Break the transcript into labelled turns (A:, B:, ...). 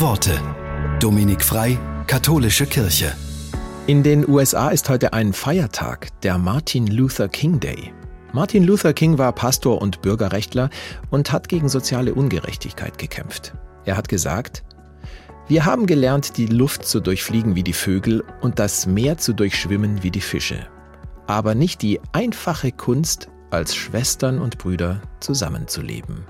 A: Worte. Dominik Frei, Katholische Kirche.
B: In den USA ist heute ein Feiertag, der Martin Luther King Day. Martin Luther King war Pastor und Bürgerrechtler und hat gegen soziale Ungerechtigkeit gekämpft. Er hat gesagt, wir haben gelernt, die Luft zu durchfliegen wie die Vögel und das Meer zu durchschwimmen wie die Fische. Aber nicht die einfache Kunst, als Schwestern und Brüder zusammenzuleben.